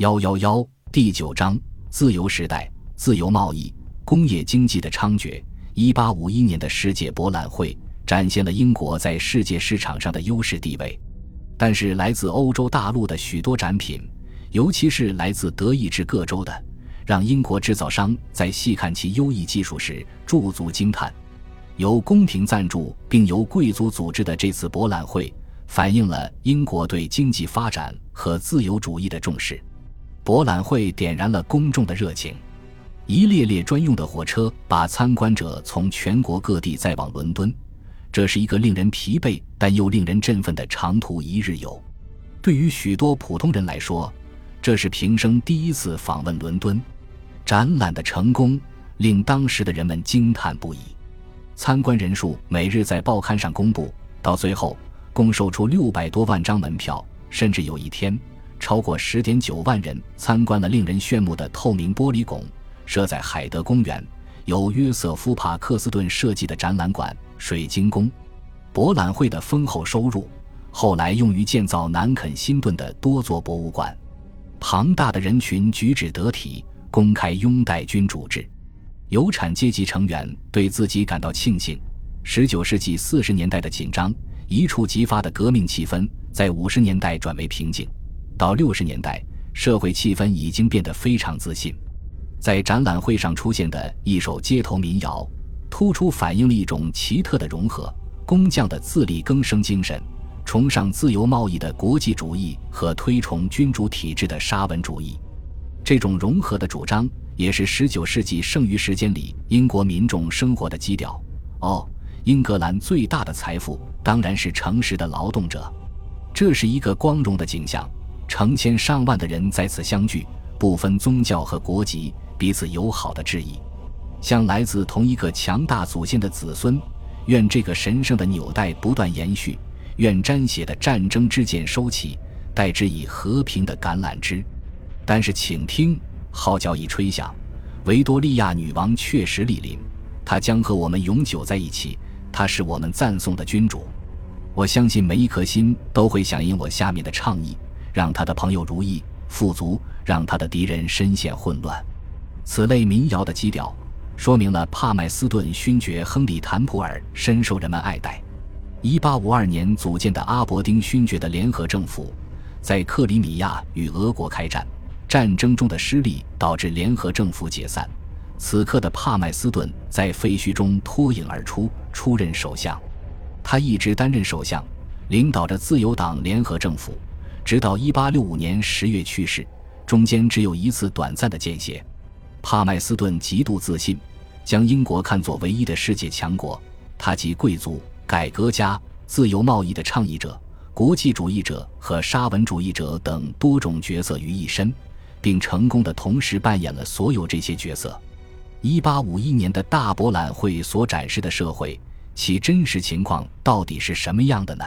幺幺幺第九章自由时代、自由贸易、工业经济的猖獗。一八五一年的世界博览会展现了英国在世界市场上的优势地位，但是来自欧洲大陆的许多展品，尤其是来自德意志各州的，让英国制造商在细看其优异技术时驻足惊叹。由宫廷赞助并由贵族组织的这次博览会，反映了英国对经济发展和自由主义的重视。博览会点燃了公众的热情，一列列专用的火车把参观者从全国各地载往伦敦。这是一个令人疲惫但又令人振奋的长途一日游。对于许多普通人来说，这是平生第一次访问伦敦。展览的成功令当时的人们惊叹不已。参观人数每日在报刊上公布，到最后共售出六百多万张门票，甚至有一天。超过十点九万人参观了令人炫目的透明玻璃拱设在海德公园、由约瑟夫·帕克斯顿设计的展览馆——水晶宫。博览会的丰厚收入后来用于建造南肯辛顿的多座博物馆。庞大的人群举止得体，公开拥戴君主制。有产阶级成员对自己感到庆幸。十九世纪四十年代的紧张、一触即发的革命气氛，在五十年代转为平静。到六十年代，社会气氛已经变得非常自信。在展览会上出现的一首街头民谣，突出反映了一种奇特的融合：工匠的自力更生精神，崇尚自由贸易的国际主义和推崇君主体制的沙文主义。这种融合的主张，也是十九世纪剩余时间里英国民众生活的基调。哦，英格兰最大的财富当然是诚实的劳动者，这是一个光荣的景象。成千上万的人在此相聚，不分宗教和国籍，彼此友好的致意，向来自同一个强大祖先的子孙，愿这个神圣的纽带不断延续，愿沾血的战争之剑收起，代之以和平的橄榄枝。但是，请听，号角已吹响，维多利亚女王确实莅临，她将和我们永久在一起，她是我们赞颂的君主。我相信每一颗心都会响应我下面的倡议。让他的朋友如意富足，让他的敌人深陷混乱。此类民谣的基调，说明了帕麦斯顿勋爵亨利·坦普尔深受人们爱戴。1852年组建的阿伯丁勋爵的联合政府，在克里米亚与俄国开战战争中的失利，导致联合政府解散。此刻的帕麦斯顿在废墟中脱颖而出，出任首相。他一直担任首相，领导着自由党联合政府。直到1865年10月去世，中间只有一次短暂的间歇。帕麦斯顿极度自信，将英国看作唯一的世界强国。他集贵族、改革家、自由贸易的倡议者、国际主义者和沙文主义者等多种角色于一身，并成功的同时扮演了所有这些角色。1851年的大博览会所展示的社会，其真实情况到底是什么样的呢？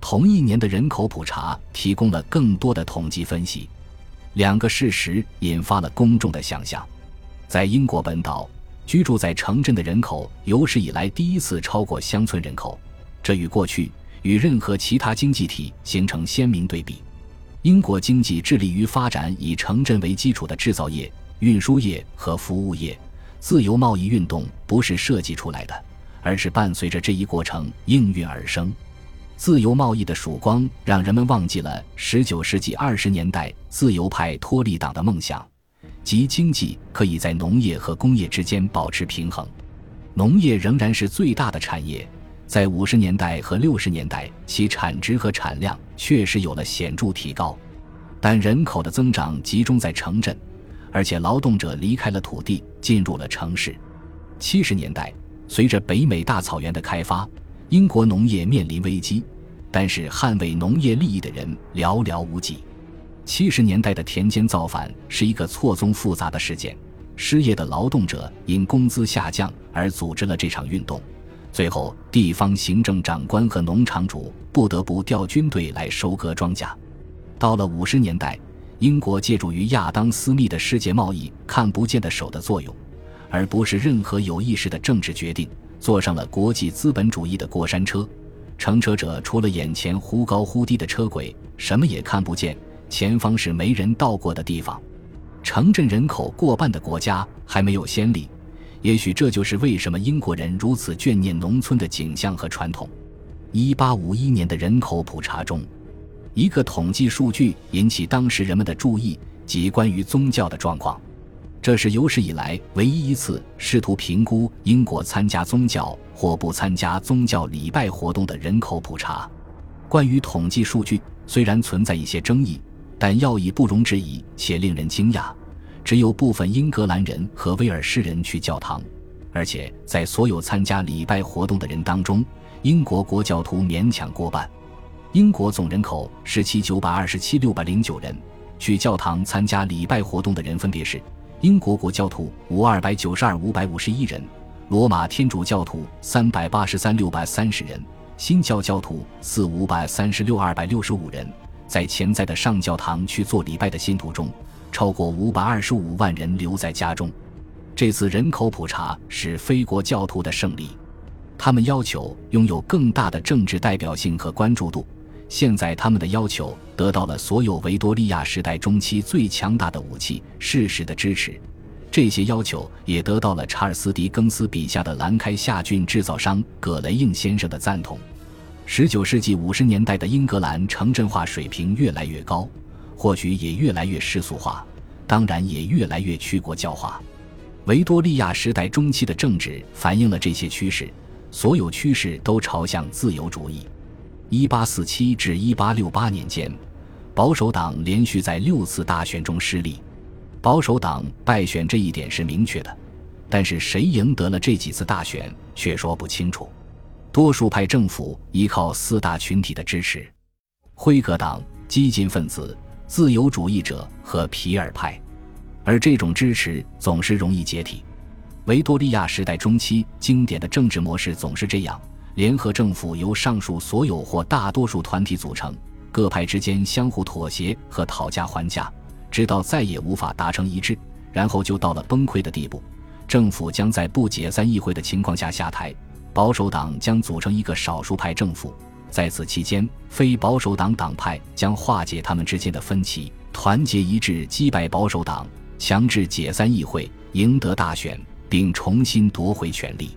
同一年的人口普查提供了更多的统计分析，两个事实引发了公众的想象：在英国本岛，居住在城镇的人口有史以来第一次超过乡村人口，这与过去与任何其他经济体形成鲜明对比。英国经济致力于发展以城镇为基础的制造业、运输业和服务业，自由贸易运动不是设计出来的，而是伴随着这一过程应运而生。自由贸易的曙光让人们忘记了19世纪20年代自由派托利党的梦想，即经济可以在农业和工业之间保持平衡。农业仍然是最大的产业，在50年代和60年代，其产值和产量确实有了显著提高，但人口的增长集中在城镇，而且劳动者离开了土地，进入了城市。70年代，随着北美大草原的开发。英国农业面临危机，但是捍卫农业利益的人寥寥无几。七十年代的田间造反是一个错综复杂的事件，失业的劳动者因工资下降而组织了这场运动，最后地方行政长官和农场主不得不调军队来收割庄稼。到了五十年代，英国借助于亚当·斯密的世界贸易看不见的手的作用，而不是任何有意识的政治决定。坐上了国际资本主义的过山车，乘车者除了眼前忽高忽低的车轨，什么也看不见，前方是没人到过的地方，城镇人口过半的国家还没有先例。也许这就是为什么英国人如此眷念农村的景象和传统。一八五一年的人口普查中，一个统计数据引起当时人们的注意，即关于宗教的状况。这是有史以来唯一一次试图评估英国参加宗教或不参加宗教礼拜活动的人口普查。关于统计数据，虽然存在一些争议，但要义不容置疑且令人惊讶。只有部分英格兰人和威尔士人去教堂，而且在所有参加礼拜活动的人当中，英国国教徒勉强过半。英国总人口十七九百二十七六百零九人，去教堂参加礼拜活动的人分别是：英国国教徒五二百九十二五百五十一人，罗马天主教徒三百八十三六百三十人，新教教徒四五百三十六二百六十五人。在潜在的上教堂去做礼拜的信徒中。超过五百二十五万人留在家中。这次人口普查是非国教徒的胜利，他们要求拥有更大的政治代表性和关注度。现在，他们的要求得到了所有维多利亚时代中期最强大的武器——事实的支持。这些要求也得到了查尔斯·狄更斯笔下的兰开夏郡制造商葛雷应先生的赞同。十九世纪五十年代的英格兰城镇化水平越来越高。或许也越来越世俗化，当然也越来越去国教化。维多利亚时代中期的政治反映了这些趋势，所有趋势都朝向自由主义。一八四七至一八六八年间，保守党连续在六次大选中失利。保守党败选这一点是明确的，但是谁赢得了这几次大选却说不清楚。多数派政府依靠四大群体的支持：辉格党、激进分子。自由主义者和皮尔派，而这种支持总是容易解体。维多利亚时代中期经典的政治模式总是这样：联合政府由上述所有或大多数团体组成，各派之间相互妥协和讨价还价，直到再也无法达成一致，然后就到了崩溃的地步。政府将在不解散议会的情况下下台，保守党将组成一个少数派政府。在此期间，非保守党党派将化解他们之间的分歧，团结一致击败保守党，强制解散议会，赢得大选，并重新夺回权力。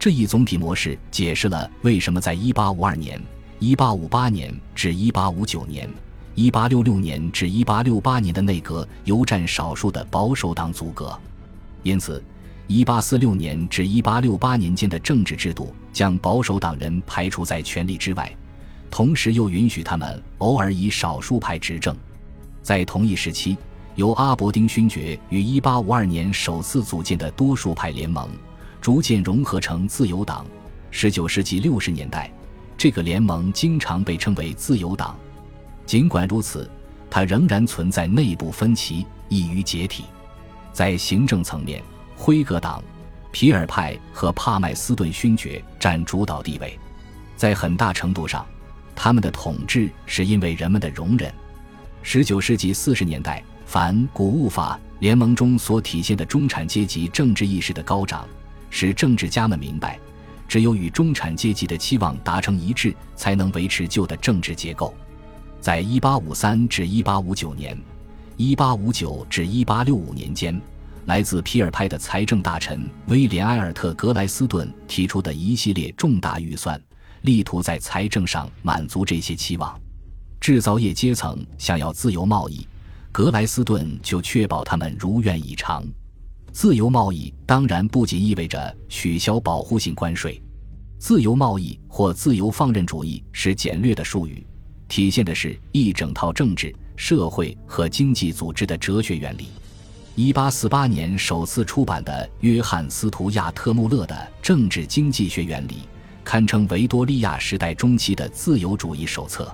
这一总体模式解释了为什么在1852年、1858年至1859年、1866年至1868年的内阁由占少数的保守党组阁。因此。一八四六年至一八六八年间的政治制度将保守党人排除在权力之外，同时又允许他们偶尔以少数派执政。在同一时期，由阿伯丁勋爵于一八五二年首次组建的多数派联盟，逐渐融合成自由党。十九世纪六十年代，这个联盟经常被称为自由党。尽管如此，它仍然存在内部分歧，易于解体。在行政层面，辉格党、皮尔派和帕麦斯顿勋爵占主导地位，在很大程度上，他们的统治是因为人们的容忍。十九世纪四十年代，反谷物法联盟中所体现的中产阶级政治意识的高涨，使政治家们明白，只有与中产阶级的期望达成一致，才能维持旧的政治结构。在一八五三至一八五九年、一八五九至一八六五年间。来自皮尔派的财政大臣威廉·埃尔特·格莱斯顿提出的一系列重大预算，力图在财政上满足这些期望。制造业阶层想要自由贸易，格莱斯顿就确保他们如愿以偿。自由贸易当然不仅意味着取消保护性关税。自由贸易或自由放任主义是简略的术语，体现的是一整套政治、社会和经济组织的哲学原理。一八四八年首次出版的约翰·斯图亚特·穆勒的《政治经济学原理》，堪称维多利亚时代中期的自由主义手册。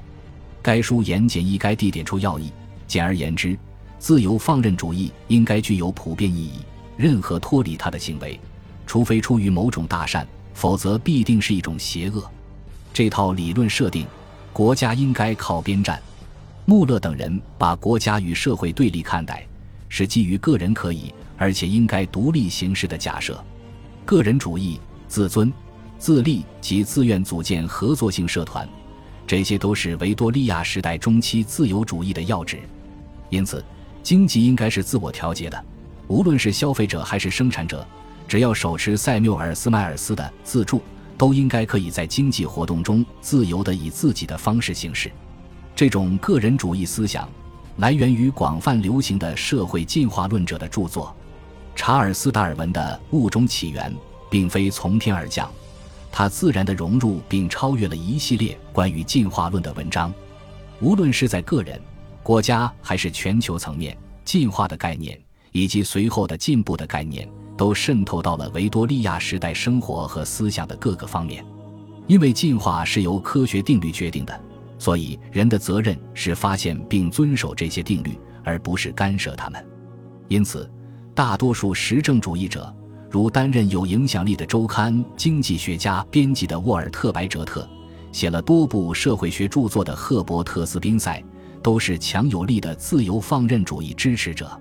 该书言简意赅地点出要义。简而言之，自由放任主义应该具有普遍意义。任何脱离他的行为，除非出于某种大善，否则必定是一种邪恶。这套理论设定，国家应该靠边站。穆勒等人把国家与社会对立看待。是基于个人可以而且应该独立行事的假设，个人主义、自尊、自立及自愿组建合作性社团，这些都是维多利亚时代中期自由主义的要旨。因此，经济应该是自我调节的，无论是消费者还是生产者，只要手持塞缪尔斯迈尔斯的自助，都应该可以在经济活动中自由地以自己的方式行事。这种个人主义思想来源于广泛流行的社会进化论者的著作。查尔斯·达尔文的《物种起源》并非从天而降，它自然地融入并超越了一系列关于进化论的文章。无论是在个人、国家还是全球层面，进化的概念以及随后的进步的概念都渗透到了维多利亚时代生活和思想的各个方面。因为进化是由科学定律决定的。所以，人的责任是发现并遵守这些定律，而不是干涉他们。因此，大多数实证主义者，如担任有影响力的周刊《经济学家》编辑的沃尔特·白哲特，写了多部社会学著作的赫伯特·斯宾塞，都是强有力的自由放任主义支持者。